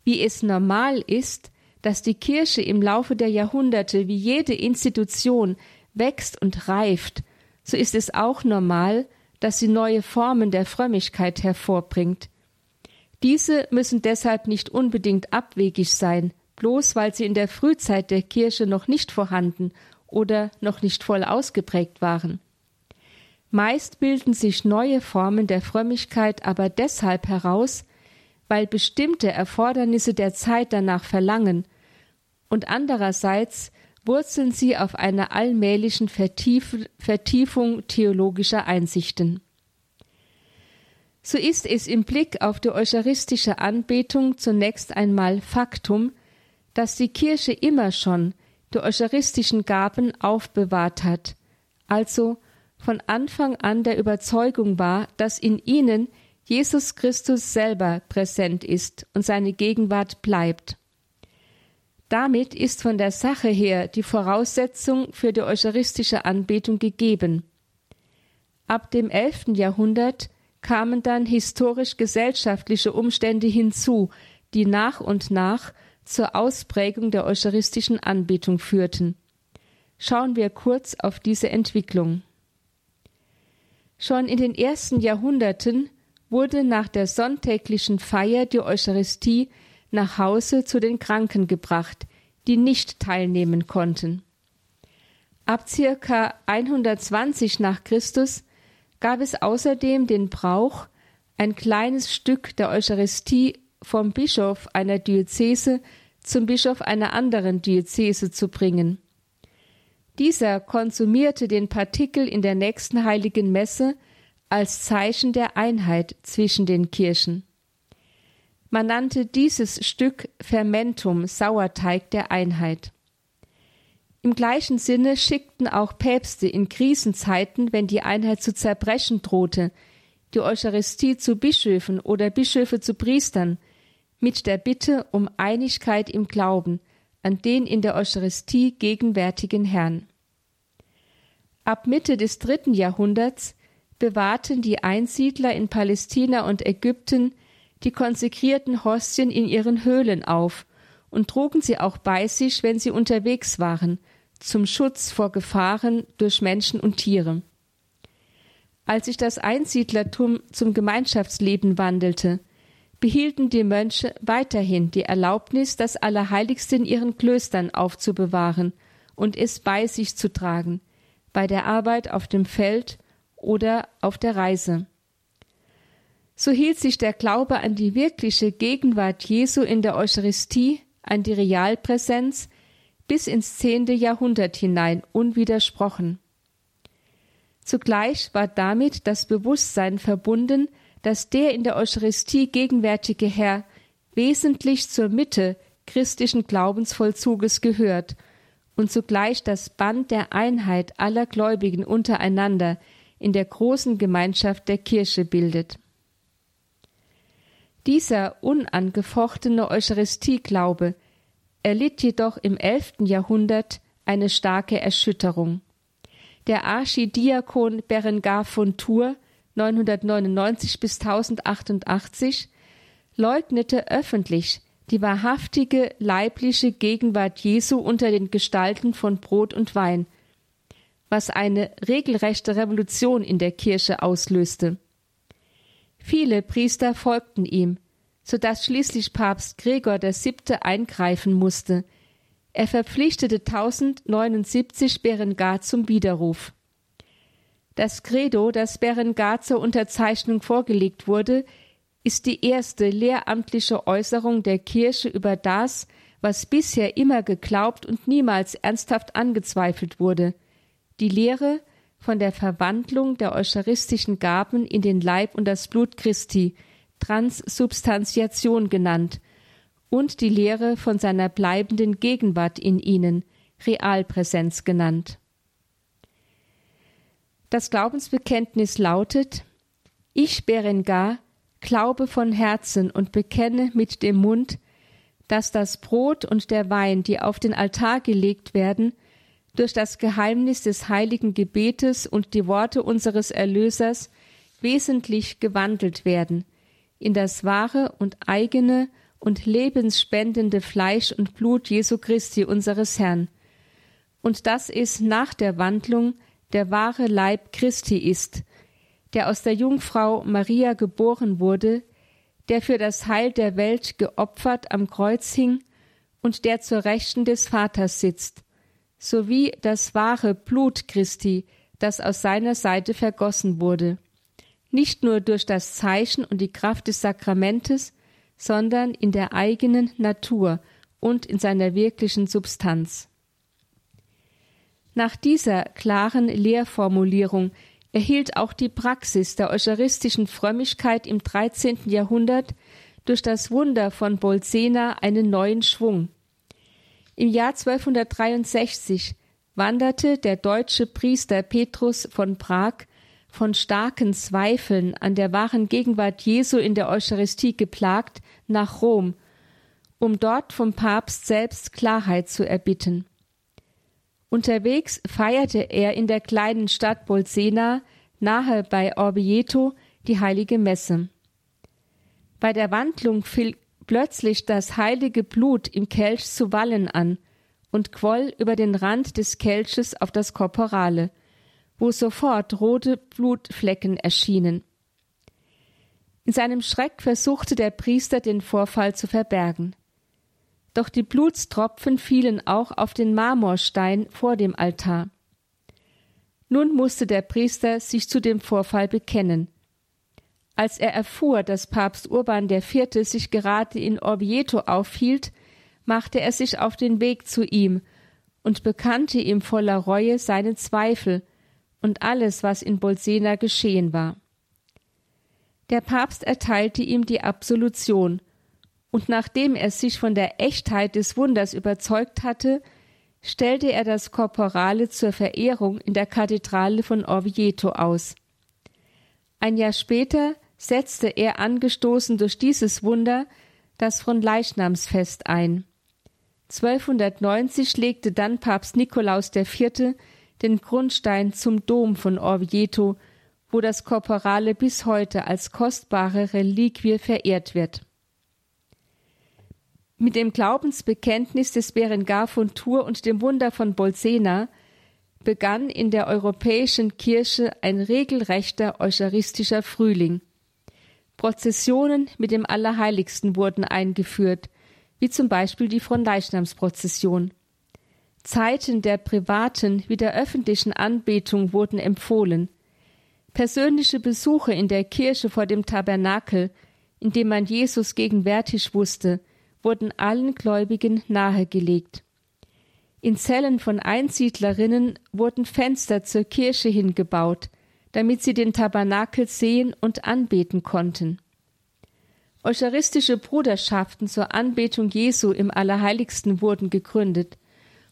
wie es normal ist, dass die Kirche im Laufe der Jahrhunderte wie jede Institution wächst und reift, so ist es auch normal, dass sie neue Formen der Frömmigkeit hervorbringt. Diese müssen deshalb nicht unbedingt abwegig sein, bloß weil sie in der Frühzeit der Kirche noch nicht vorhanden oder noch nicht voll ausgeprägt waren. Meist bilden sich neue Formen der Frömmigkeit aber deshalb heraus, weil bestimmte Erfordernisse der Zeit danach verlangen, und andererseits wurzeln sie auf einer allmählichen Vertief Vertiefung theologischer Einsichten. So ist es im Blick auf die eucharistische Anbetung zunächst einmal Faktum, dass die Kirche immer schon die eucharistischen Gaben aufbewahrt hat, also von Anfang an der Überzeugung war, dass in ihnen Jesus Christus selber präsent ist und seine Gegenwart bleibt. Damit ist von der Sache her die Voraussetzung für die eucharistische Anbetung gegeben. Ab dem elften Jahrhundert kamen dann historisch-gesellschaftliche Umstände hinzu, die nach und nach zur Ausprägung der eucharistischen Anbetung führten. Schauen wir kurz auf diese Entwicklung. Schon in den ersten Jahrhunderten wurde nach der sonntäglichen Feier die Eucharistie nach Hause zu den Kranken gebracht, die nicht teilnehmen konnten. Ab circa 120 nach Christus gab es außerdem den Brauch, ein kleines Stück der Eucharistie vom Bischof einer Diözese zum Bischof einer anderen Diözese zu bringen. Dieser konsumierte den Partikel in der nächsten heiligen Messe als Zeichen der Einheit zwischen den Kirchen. Man nannte dieses Stück Fermentum, Sauerteig der Einheit. Im gleichen Sinne schickten auch Päpste in Krisenzeiten, wenn die Einheit zu zerbrechen drohte, die Eucharistie zu Bischöfen oder Bischöfe zu Priestern, mit der Bitte um Einigkeit im Glauben an den in der Eucharistie gegenwärtigen Herrn. Ab Mitte des dritten Jahrhunderts bewahrten die Einsiedler in Palästina und Ägypten die konsekrierten Hostien in ihren Höhlen auf und trugen sie auch bei sich, wenn sie unterwegs waren, zum Schutz vor Gefahren durch Menschen und Tiere. Als sich das Einsiedlertum zum Gemeinschaftsleben wandelte, behielten die Mönche weiterhin die Erlaubnis, das Allerheiligste in ihren Klöstern aufzubewahren und es bei sich zu tragen, bei der Arbeit auf dem Feld oder auf der Reise. So hielt sich der Glaube an die wirkliche Gegenwart Jesu in der Eucharistie, an die Realpräsenz, bis ins zehnte Jahrhundert hinein unwidersprochen. Zugleich war damit das Bewusstsein verbunden, dass der in der Eucharistie gegenwärtige Herr wesentlich zur Mitte christlichen Glaubensvollzuges gehört und zugleich das Band der Einheit aller Gläubigen untereinander in der großen Gemeinschaft der Kirche bildet. Dieser unangefochtene Eucharistieglaube erlitt jedoch im elften Jahrhundert eine starke Erschütterung. Der Archidiakon Berengar von Tours 999 bis 1088 leugnete öffentlich die wahrhaftige leibliche Gegenwart Jesu unter den Gestalten von Brot und Wein, was eine regelrechte Revolution in der Kirche auslöste. Viele Priester folgten ihm, so dass schließlich Papst Gregor VII. eingreifen musste. Er verpflichtete 1079 Berengar zum Widerruf. Das Credo, das Berengar zur Unterzeichnung vorgelegt wurde, ist die erste lehramtliche Äußerung der Kirche über das, was bisher immer geglaubt und niemals ernsthaft angezweifelt wurde, die Lehre von der Verwandlung der eucharistischen Gaben in den Leib und das Blut Christi, Transsubstantiation genannt, und die Lehre von seiner bleibenden Gegenwart in ihnen, Realpräsenz genannt. Das Glaubensbekenntnis lautet Ich, Berengar, glaube von Herzen und bekenne mit dem Mund, dass das Brot und der Wein, die auf den Altar gelegt werden, durch das Geheimnis des heiligen Gebetes und die Worte unseres Erlösers wesentlich gewandelt werden in das wahre und eigene und lebensspendende Fleisch und Blut Jesu Christi unseres Herrn, und dass es nach der Wandlung der wahre Leib Christi ist, der aus der Jungfrau Maria geboren wurde, der für das Heil der Welt geopfert am Kreuz hing und der zur Rechten des Vaters sitzt, sowie das wahre Blut Christi, das aus seiner Seite vergossen wurde, nicht nur durch das Zeichen und die Kraft des Sakramentes, sondern in der eigenen Natur und in seiner wirklichen Substanz. Nach dieser klaren Lehrformulierung erhielt auch die Praxis der eucharistischen Frömmigkeit im 13. Jahrhundert durch das Wunder von Bolsena einen neuen Schwung. Im Jahr 1263 wanderte der deutsche Priester Petrus von Prag von starken Zweifeln an der wahren Gegenwart Jesu in der Eucharistie geplagt nach Rom, um dort vom Papst selbst Klarheit zu erbitten. Unterwegs feierte er in der kleinen Stadt Bolsena nahe bei Orvieto die heilige Messe. Bei der Wandlung fiel plötzlich das heilige Blut im Kelch zu wallen an und quoll über den Rand des Kelches auf das Korporale, wo sofort rote Blutflecken erschienen. In seinem Schreck versuchte der Priester den Vorfall zu verbergen doch die Blutstropfen fielen auch auf den Marmorstein vor dem Altar. Nun musste der Priester sich zu dem Vorfall bekennen. Als er erfuhr, dass Papst Urban IV. sich gerade in Orvieto aufhielt, machte er sich auf den Weg zu ihm und bekannte ihm voller Reue seine Zweifel und alles, was in Bolsena geschehen war. Der Papst erteilte ihm die Absolution und nachdem er sich von der Echtheit des Wunders überzeugt hatte, stellte er das Korporale zur Verehrung in der Kathedrale von Orvieto aus. Ein Jahr später setzte er angestoßen durch dieses Wunder das Fronleichnamsfest ein. 1290 legte dann Papst Nikolaus IV. den Grundstein zum Dom von Orvieto, wo das Korporale bis heute als kostbare Reliquie verehrt wird. Mit dem Glaubensbekenntnis des Berengar von Tours und dem Wunder von Bolsena begann in der europäischen Kirche ein regelrechter eucharistischer Frühling. Prozessionen mit dem Allerheiligsten wurden eingeführt, wie zum Beispiel die Fronleichnamsprozession. Zeiten der privaten wie der öffentlichen Anbetung wurden empfohlen. Persönliche Besuche in der Kirche vor dem Tabernakel, in dem man Jesus gegenwärtig wusste, wurden allen Gläubigen nahegelegt. In Zellen von Einsiedlerinnen wurden Fenster zur Kirche hingebaut, damit sie den Tabernakel sehen und anbeten konnten. Eucharistische Bruderschaften zur Anbetung Jesu im Allerheiligsten wurden gegründet,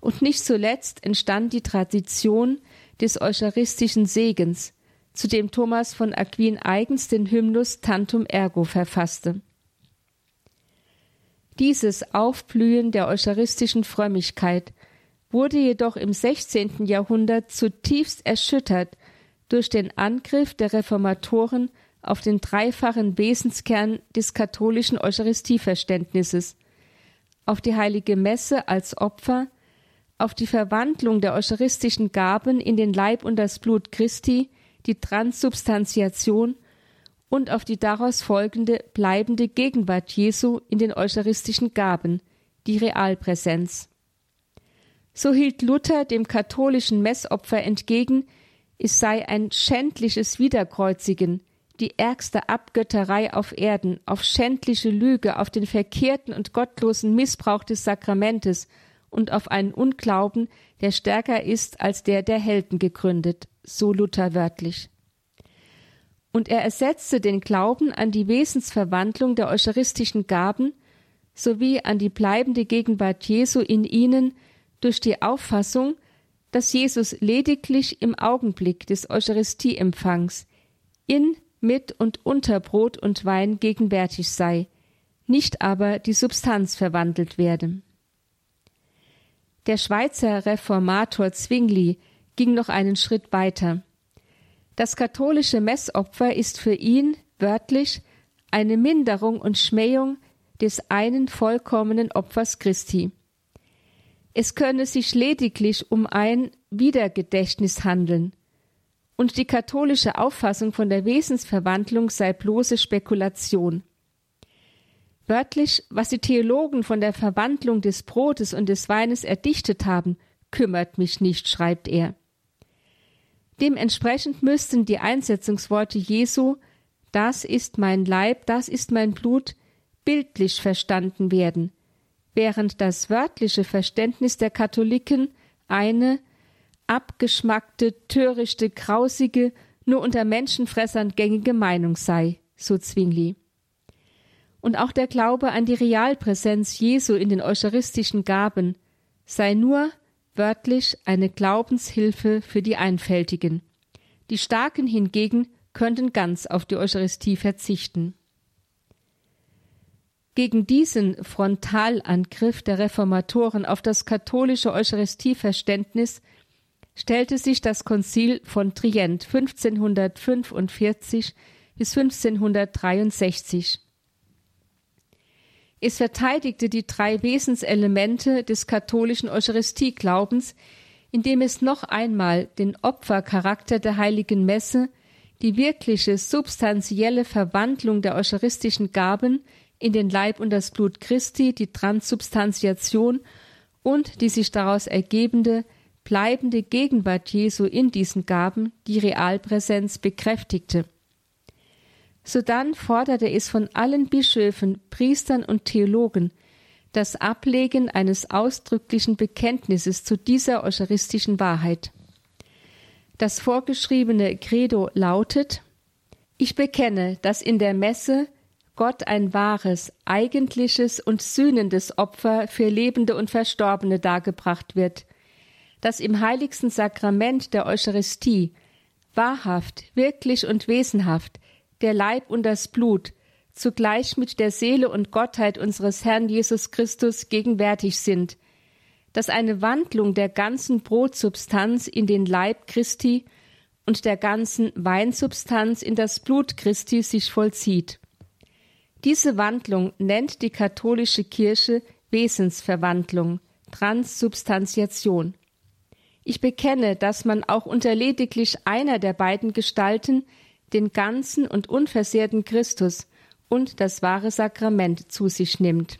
und nicht zuletzt entstand die Tradition des eucharistischen Segens, zu dem Thomas von Aquin eigens den Hymnus Tantum Ergo verfasste. Dieses Aufblühen der eucharistischen Frömmigkeit wurde jedoch im 16. Jahrhundert zutiefst erschüttert durch den Angriff der Reformatoren auf den dreifachen Wesenskern des katholischen Eucharistieverständnisses, auf die heilige Messe als Opfer, auf die Verwandlung der eucharistischen Gaben in den Leib und das Blut Christi, die Transsubstantiation und auf die daraus folgende bleibende Gegenwart Jesu in den eucharistischen Gaben, die Realpräsenz. So hielt Luther dem katholischen Messopfer entgegen, es sei ein schändliches Wiederkreuzigen, die ärgste Abgötterei auf Erden, auf schändliche Lüge, auf den verkehrten und gottlosen Missbrauch des Sakramentes und auf einen Unglauben, der stärker ist als der der Helden gegründet, so Luther wörtlich. Und er ersetzte den Glauben an die Wesensverwandlung der eucharistischen Gaben sowie an die bleibende Gegenwart Jesu in ihnen durch die Auffassung, dass Jesus lediglich im Augenblick des Eucharistieempfangs in mit und unter Brot und Wein gegenwärtig sei, nicht aber die Substanz verwandelt werde. Der Schweizer Reformator Zwingli ging noch einen Schritt weiter. Das katholische Messopfer ist für ihn wörtlich eine Minderung und Schmähung des einen vollkommenen Opfers Christi. Es könne sich lediglich um ein Wiedergedächtnis handeln, und die katholische Auffassung von der Wesensverwandlung sei bloße Spekulation. Wörtlich, was die Theologen von der Verwandlung des Brotes und des Weines erdichtet haben, kümmert mich nicht, schreibt er. Dementsprechend müssten die Einsetzungsworte Jesu Das ist mein Leib, das ist mein Blut bildlich verstanden werden, während das wörtliche Verständnis der Katholiken eine abgeschmackte, törichte, grausige, nur unter Menschenfressern gängige Meinung sei, so Zwingli. Und auch der Glaube an die Realpräsenz Jesu in den eucharistischen Gaben sei nur wörtlich eine Glaubenshilfe für die Einfältigen. Die Starken hingegen könnten ganz auf die Eucharistie verzichten. Gegen diesen Frontalangriff der Reformatoren auf das katholische Eucharistieverständnis stellte sich das Konzil von Trient 1545 bis 1563. Es verteidigte die drei Wesenselemente des katholischen Eucharistieglaubens, indem es noch einmal den Opfercharakter der heiligen Messe, die wirkliche substanzielle Verwandlung der eucharistischen Gaben in den Leib und das Blut Christi, die Transubstantiation und die sich daraus ergebende bleibende Gegenwart Jesu in diesen Gaben die Realpräsenz bekräftigte. Sodann forderte es von allen Bischöfen, Priestern und Theologen das Ablegen eines ausdrücklichen Bekenntnisses zu dieser eucharistischen Wahrheit. Das vorgeschriebene Credo lautet Ich bekenne, dass in der Messe Gott ein wahres, eigentliches und sühnendes Opfer für Lebende und Verstorbene dargebracht wird, dass im heiligsten Sakrament der Eucharistie wahrhaft, wirklich und wesenhaft der Leib und das Blut zugleich mit der Seele und Gottheit unseres Herrn Jesus Christus gegenwärtig sind, dass eine Wandlung der ganzen Brotsubstanz in den Leib Christi und der ganzen Weinsubstanz in das Blut Christi sich vollzieht. Diese Wandlung nennt die katholische Kirche Wesensverwandlung, Transsubstantiation. Ich bekenne, dass man auch unter lediglich einer der beiden Gestalten den ganzen und unversehrten Christus und das wahre Sakrament zu sich nimmt.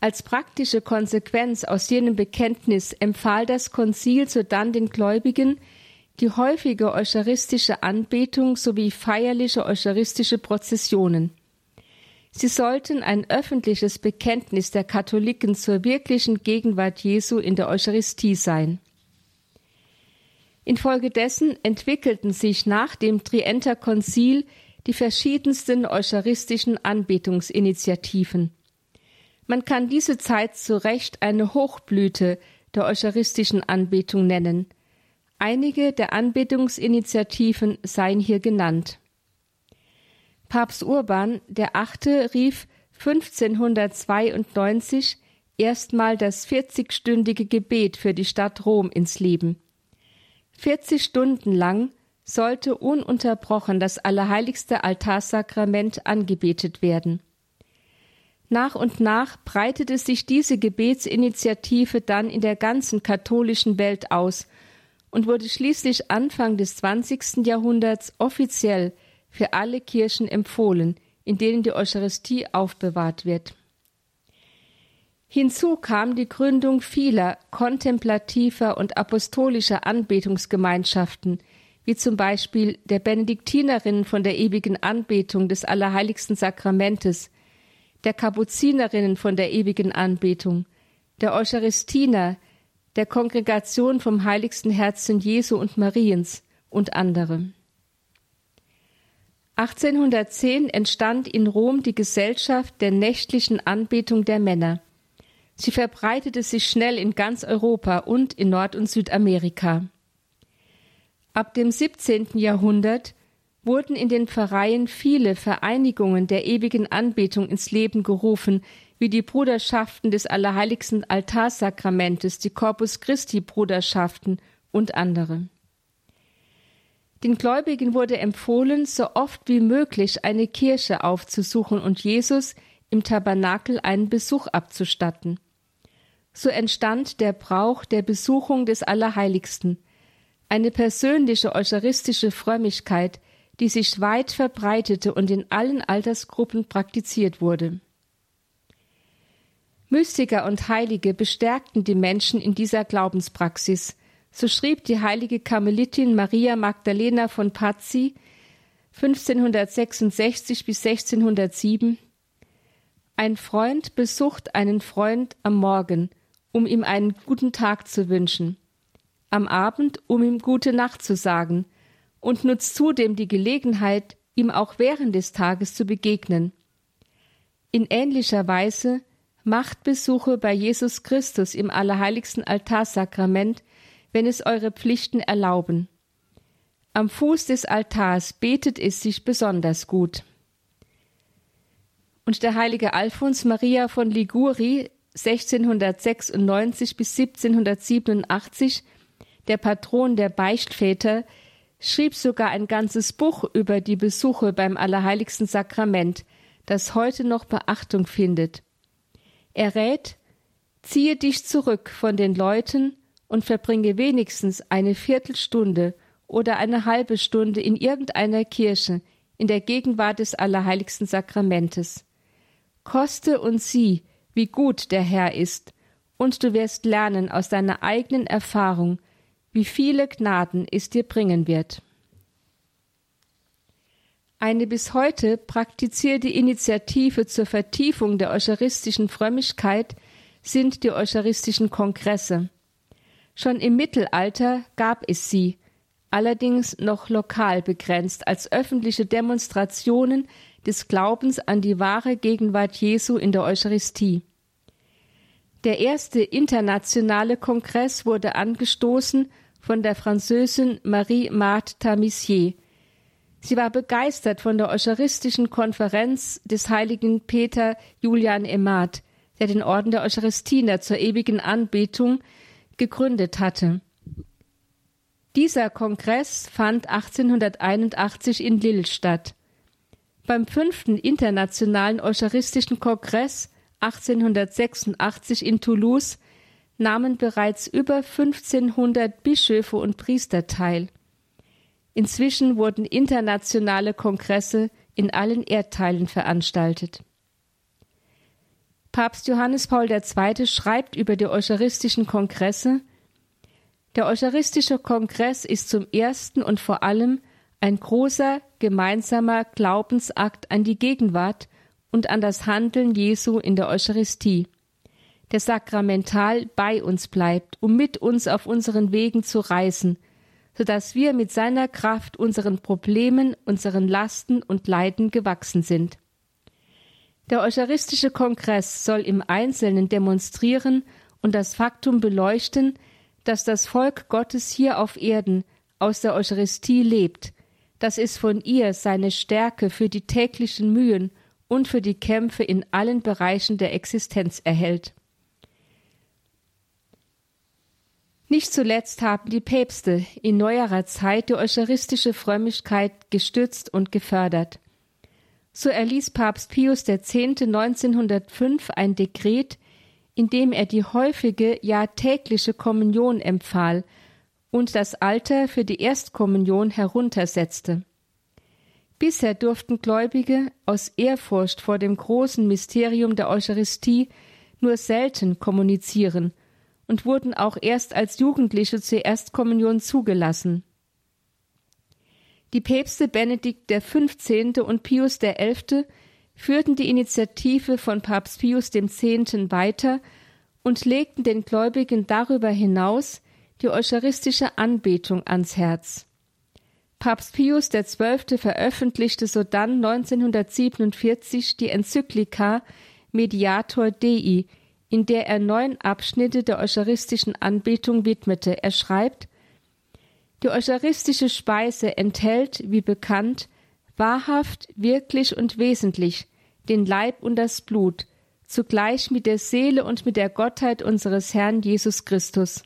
Als praktische Konsequenz aus jenem Bekenntnis empfahl das Konzil sodann den Gläubigen die häufige eucharistische Anbetung sowie feierliche eucharistische Prozessionen. Sie sollten ein öffentliches Bekenntnis der Katholiken zur wirklichen Gegenwart Jesu in der Eucharistie sein. Infolgedessen entwickelten sich nach dem Trienter Konzil die verschiedensten eucharistischen Anbetungsinitiativen. Man kann diese Zeit zu Recht eine Hochblüte der eucharistischen Anbetung nennen. Einige der Anbetungsinitiativen seien hier genannt. Papst Urban der Achte rief 1592 erstmal das 40-stündige Gebet für die Stadt Rom ins Leben. 40 Stunden lang sollte ununterbrochen das allerheiligste Altarsakrament angebetet werden. Nach und nach breitete sich diese Gebetsinitiative dann in der ganzen katholischen Welt aus und wurde schließlich Anfang des 20. Jahrhunderts offiziell für alle Kirchen empfohlen, in denen die Eucharistie aufbewahrt wird. Hinzu kam die Gründung vieler kontemplativer und apostolischer Anbetungsgemeinschaften, wie zum Beispiel der Benediktinerinnen von der ewigen Anbetung des Allerheiligsten Sakramentes, der Kapuzinerinnen von der ewigen Anbetung, der Eucharistiner, der Kongregation vom Heiligsten Herzen Jesu und Mariens und andere. 1810 entstand in Rom die Gesellschaft der nächtlichen Anbetung der Männer. Sie verbreitete sich schnell in ganz Europa und in Nord- und Südamerika. Ab dem 17. Jahrhundert wurden in den Pfarreien viele Vereinigungen der ewigen Anbetung ins Leben gerufen, wie die Bruderschaften des Allerheiligsten Altarsakramentes, die Corpus Christi Bruderschaften und andere. Den Gläubigen wurde empfohlen, so oft wie möglich eine Kirche aufzusuchen und Jesus im Tabernakel einen Besuch abzustatten. So entstand der Brauch der Besuchung des Allerheiligsten, eine persönliche eucharistische Frömmigkeit, die sich weit verbreitete und in allen Altersgruppen praktiziert wurde. Mystiker und Heilige bestärkten die Menschen in dieser Glaubenspraxis. So schrieb die heilige Karmelitin Maria Magdalena von Pazzi 1566 bis 1607 Ein Freund besucht einen Freund am Morgen, um ihm einen guten Tag zu wünschen, am Abend, um ihm gute Nacht zu sagen, und nutzt zudem die Gelegenheit, ihm auch während des Tages zu begegnen. In ähnlicher Weise macht Besuche bei Jesus Christus im allerheiligsten Altarsakrament, wenn es eure Pflichten erlauben. Am Fuß des Altars betet es sich besonders gut. Und der heilige Alfons Maria von Liguri 1696 bis 1787, der Patron der Beichtväter, schrieb sogar ein ganzes Buch über die Besuche beim Allerheiligsten Sakrament, das heute noch Beachtung findet. Er rät, ziehe dich zurück von den Leuten und verbringe wenigstens eine Viertelstunde oder eine halbe Stunde in irgendeiner Kirche in der Gegenwart des Allerheiligsten Sakramentes. Koste und sieh, wie gut der Herr ist, und du wirst lernen aus deiner eigenen Erfahrung, wie viele Gnaden es dir bringen wird. Eine bis heute praktizierte Initiative zur Vertiefung der eucharistischen Frömmigkeit sind die eucharistischen Kongresse. Schon im Mittelalter gab es sie, allerdings noch lokal begrenzt als öffentliche Demonstrationen des Glaubens an die wahre Gegenwart Jesu in der Eucharistie. Der erste internationale Kongress wurde angestoßen von der Französin Marie Marthe Tamissier. Sie war begeistert von der eucharistischen Konferenz des heiligen Peter Julian Emat, der den Orden der Eucharistiner zur ewigen Anbetung gegründet hatte. Dieser Kongress fand 1881 in Lille statt. Beim fünften internationalen Eucharistischen Kongress 1886 in Toulouse nahmen bereits über 1500 Bischöfe und Priester teil. Inzwischen wurden internationale Kongresse in allen Erdteilen veranstaltet. Papst Johannes Paul II. schreibt über die Eucharistischen Kongresse Der Eucharistische Kongress ist zum ersten und vor allem ein großer gemeinsamer Glaubensakt an die Gegenwart und an das Handeln Jesu in der Eucharistie der sakramental bei uns bleibt, um mit uns auf unseren Wegen zu reisen, so dass wir mit seiner Kraft unseren Problemen, unseren Lasten und Leiden gewachsen sind. Der Eucharistische Kongress soll im Einzelnen demonstrieren und das Faktum beleuchten, dass das Volk Gottes hier auf Erden aus der Eucharistie lebt, dass es von ihr seine Stärke für die täglichen Mühen und für die Kämpfe in allen Bereichen der Existenz erhält. Nicht zuletzt haben die Päpste in neuerer Zeit die eucharistische Frömmigkeit gestützt und gefördert. So erließ Papst Pius X. 1905 ein Dekret, in dem er die häufige, ja tägliche Kommunion empfahl und das Alter für die Erstkommunion heruntersetzte. Bisher durften Gläubige aus Ehrfurcht vor dem großen Mysterium der Eucharistie nur selten kommunizieren und wurden auch erst als Jugendliche zur Erstkommunion zugelassen. Die Päpste Benedikt XV. und Pius XI. führten die Initiative von Papst Pius X. weiter und legten den Gläubigen darüber hinaus die eucharistische Anbetung ans Herz. Papst Pius XII. veröffentlichte sodann 1947 die Enzyklika Mediator Dei, in der er neun Abschnitte der eucharistischen Anbetung widmete. Er schreibt, die eucharistische Speise enthält, wie bekannt, wahrhaft, wirklich und wesentlich den Leib und das Blut, zugleich mit der Seele und mit der Gottheit unseres Herrn Jesus Christus.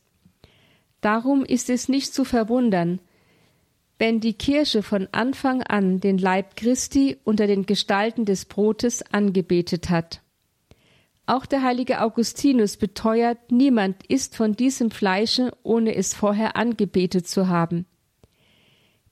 Darum ist es nicht zu verwundern, wenn die Kirche von Anfang an den Leib Christi unter den Gestalten des Brotes angebetet hat. Auch der heilige Augustinus beteuert, niemand isst von diesem Fleische, ohne es vorher angebetet zu haben.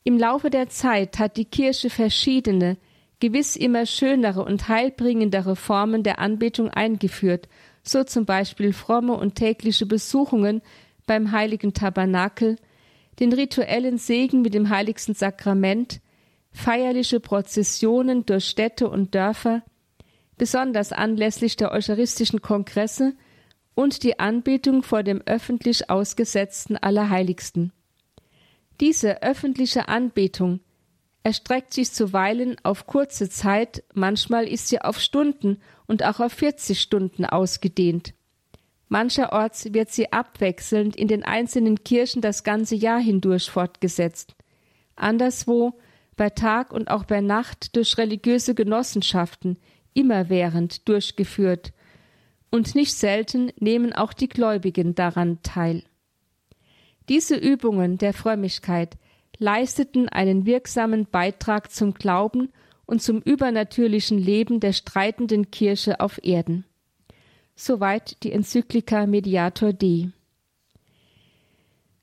Im Laufe der Zeit hat die Kirche verschiedene, gewiss immer schönere und heilbringendere Formen der Anbetung eingeführt, so zum Beispiel fromme und tägliche Besuchungen beim heiligen Tabernakel, den rituellen Segen mit dem heiligsten Sakrament, feierliche Prozessionen durch Städte und Dörfer, besonders anlässlich der eucharistischen Kongresse und die Anbetung vor dem öffentlich ausgesetzten Allerheiligsten. Diese öffentliche Anbetung erstreckt sich zuweilen auf kurze Zeit, manchmal ist sie auf Stunden und auch auf 40 Stunden ausgedehnt. Mancherorts wird sie abwechselnd in den einzelnen Kirchen das ganze Jahr hindurch fortgesetzt. Anderswo bei Tag und auch bei Nacht durch religiöse Genossenschaften, immerwährend durchgeführt, und nicht selten nehmen auch die Gläubigen daran teil. Diese Übungen der Frömmigkeit leisteten einen wirksamen Beitrag zum Glauben und zum übernatürlichen Leben der streitenden Kirche auf Erden. Soweit die Enzyklika Mediator Dei.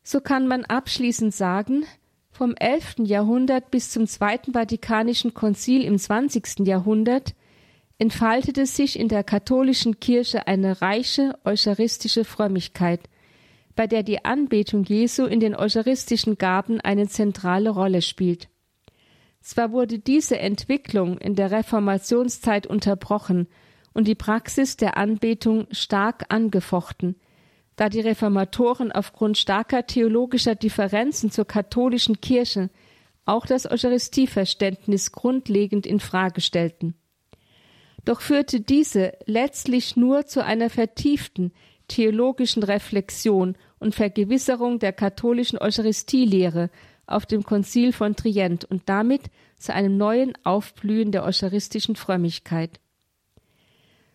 So kann man abschließend sagen, vom 11. Jahrhundert bis zum Zweiten Vatikanischen Konzil im 20. Jahrhundert entfaltete sich in der katholischen Kirche eine reiche eucharistische Frömmigkeit, bei der die Anbetung Jesu in den eucharistischen Gaben eine zentrale Rolle spielt. Zwar wurde diese Entwicklung in der Reformationszeit unterbrochen und die Praxis der Anbetung stark angefochten, da die Reformatoren aufgrund starker theologischer Differenzen zur katholischen Kirche auch das Eucharistieverständnis grundlegend in Frage stellten. Doch führte diese letztlich nur zu einer vertieften theologischen Reflexion und Vergewisserung der katholischen Eucharistielehre auf dem Konzil von Trient und damit zu einem neuen Aufblühen der eucharistischen Frömmigkeit.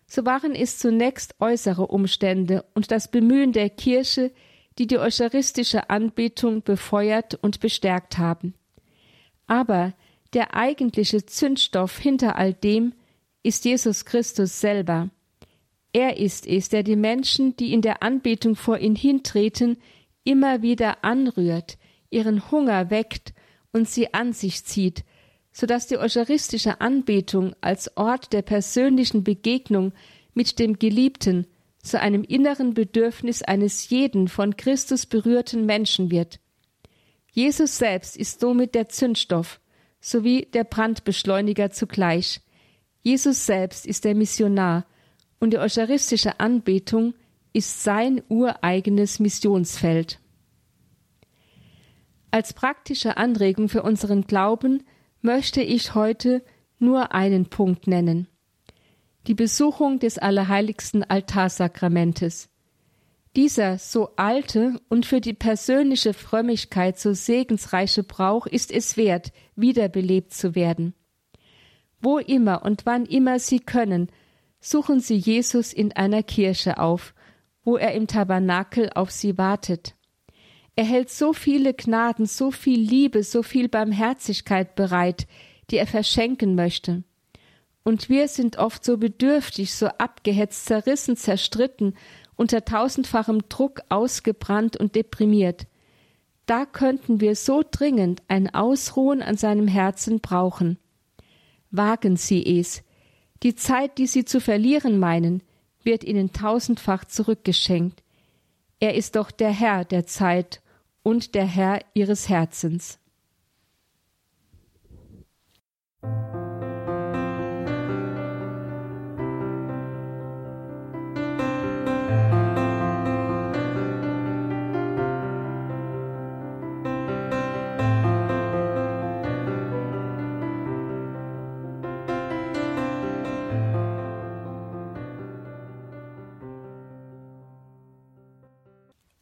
So waren es zunächst äußere Umstände und das Bemühen der Kirche, die die eucharistische Anbetung befeuert und bestärkt haben. Aber der eigentliche Zündstoff hinter all dem ist Jesus Christus selber. Er ist es, der die Menschen, die in der Anbetung vor ihn hintreten, immer wieder anrührt, ihren Hunger weckt und sie an sich zieht, so dass die eucharistische Anbetung als Ort der persönlichen Begegnung mit dem Geliebten zu einem inneren Bedürfnis eines jeden von Christus berührten Menschen wird. Jesus selbst ist somit der Zündstoff sowie der Brandbeschleuniger zugleich. Jesus selbst ist der Missionar und die eucharistische Anbetung ist sein ureigenes Missionsfeld. Als praktische Anregung für unseren Glauben möchte ich heute nur einen Punkt nennen. Die Besuchung des allerheiligsten Altarsakramentes. Dieser so alte und für die persönliche Frömmigkeit so segensreiche Brauch ist es wert, wiederbelebt zu werden. Wo immer und wann immer Sie können, suchen Sie Jesus in einer Kirche auf, wo er im Tabernakel auf Sie wartet. Er hält so viele Gnaden, so viel Liebe, so viel Barmherzigkeit bereit, die er verschenken möchte. Und wir sind oft so bedürftig, so abgehetzt, zerrissen, zerstritten, unter tausendfachem Druck ausgebrannt und deprimiert. Da könnten wir so dringend ein Ausruhen an seinem Herzen brauchen. Wagen Sie es. Die Zeit, die Sie zu verlieren meinen, wird Ihnen tausendfach zurückgeschenkt. Er ist doch der Herr der Zeit und der Herr Ihres Herzens.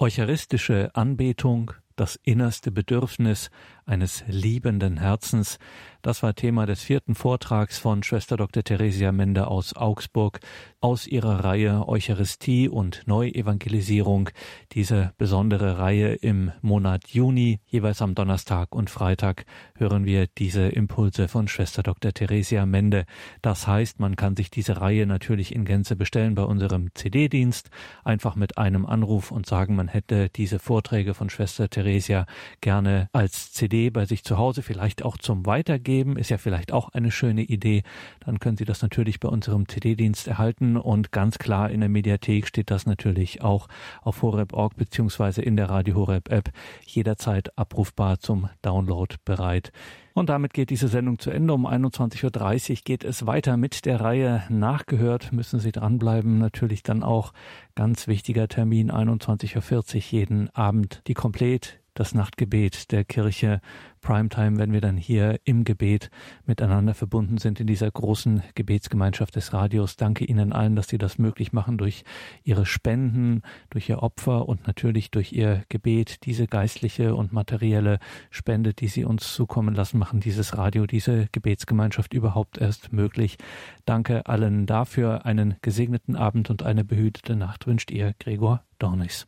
Eucharistische Anbetung, das innerste Bedürfnis eines liebenden Herzens. Das war Thema des vierten Vortrags von Schwester Dr. Theresia Mende aus Augsburg aus ihrer Reihe Eucharistie und Neuevangelisierung. Diese besondere Reihe im Monat Juni, jeweils am Donnerstag und Freitag, hören wir diese Impulse von Schwester Dr. Theresia Mende. Das heißt, man kann sich diese Reihe natürlich in Gänze bestellen bei unserem CD-Dienst. Einfach mit einem Anruf und sagen, man hätte diese Vorträge von Schwester Theresia gerne als CD CD bei sich zu Hause, vielleicht auch zum Weitergeben, ist ja vielleicht auch eine schöne Idee. Dann können Sie das natürlich bei unserem CD-Dienst erhalten und ganz klar in der Mediathek steht das natürlich auch auf horeb.org beziehungsweise in der Radio Horeb App jederzeit abrufbar zum Download bereit. Und damit geht diese Sendung zu Ende. Um 21.30 Uhr geht es weiter mit der Reihe Nachgehört. Müssen Sie dranbleiben. Natürlich dann auch ganz wichtiger Termin 21.40 Uhr jeden Abend. Die komplett das Nachtgebet der Kirche Primetime, wenn wir dann hier im Gebet miteinander verbunden sind in dieser großen Gebetsgemeinschaft des Radios. Danke Ihnen allen, dass Sie das möglich machen durch Ihre Spenden, durch Ihr Opfer und natürlich durch Ihr Gebet. Diese geistliche und materielle Spende, die Sie uns zukommen lassen, machen dieses Radio, diese Gebetsgemeinschaft überhaupt erst möglich. Danke allen dafür. Einen gesegneten Abend und eine behütete Nacht wünscht Ihr Gregor Dornis.